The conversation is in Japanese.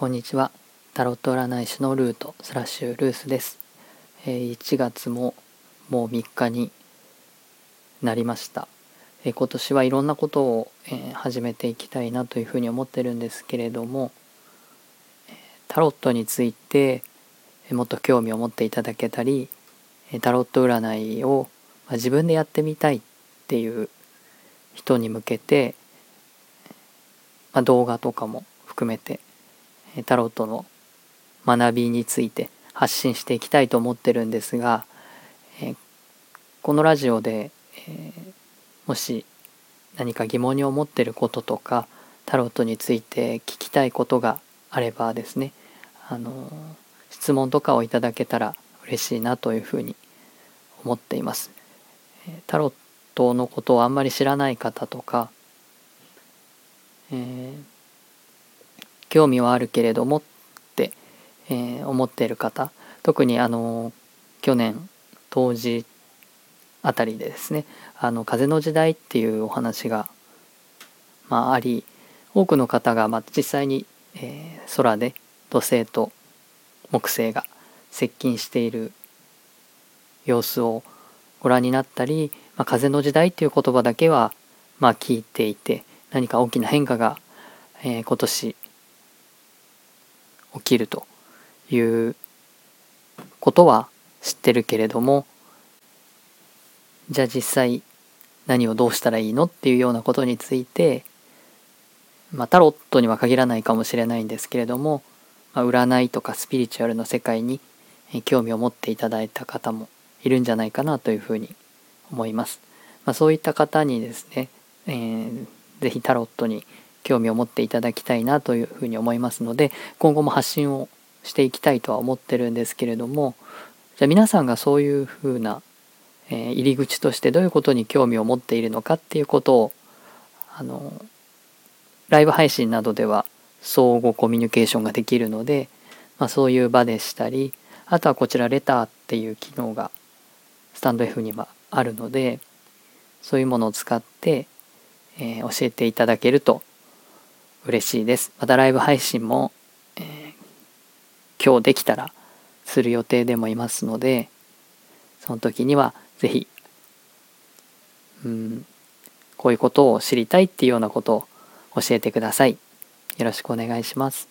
こんにちは。タロット占い師のルートスラッシュルースです、えー、1月ももう3日になりました、えー、今年はいろんなことを、えー、始めていきたいなというふうに思ってるんですけれどもタロットについてもっと興味を持っていただけたりタロット占いを自分でやってみたいっていう人に向けて、まあ、動画とかも含めてタロットの学びについて発信していきたいと思ってるんですが、えこのラジオで、えもし何か疑問に思ってることとかタロットについて聞きたいことがあればですねあの質問とかをいただけたら嬉しいなというふうに思っています。タロットのことをあんまり知らない方とか、えー興味はあるけれどもって、えー、思っている方特にあの去年当時あたりでですね「あの風の時代」っていうお話が、まあ、あり多くの方が、まあ、実際に、えー、空で土星と木星が接近している様子をご覧になったり「まあ、風の時代」っていう言葉だけは、まあ、聞いていて何か大きな変化が、えー、今年起きるということは知ってるけれどもじゃあ実際何をどうしたらいいのっていうようなことについて、まあ、タロットには限らないかもしれないんですけれども、まあ、占いとかスピリチュアルの世界に興味を持っていただいた方もいるんじゃないかなというふうに思います。まあ、そういった方にですね、えー、ぜひタロットに興味を持っていただきたいなというふうに思いますので今後も発信をしていきたいとは思ってるんですけれどもじゃあ皆さんがそういうふうな、えー、入り口としてどういうことに興味を持っているのかっていうことをあのライブ配信などでは相互コミュニケーションができるので、まあ、そういう場でしたりあとはこちらレターっていう機能がスタンド F にはあるのでそういうものを使って、えー、教えていただけると嬉しいです。またライブ配信も、えー、今日できたらする予定でもいますので、その時には是非、うん、こういうことを知りたいっていうようなことを教えてください。よろしくお願いします。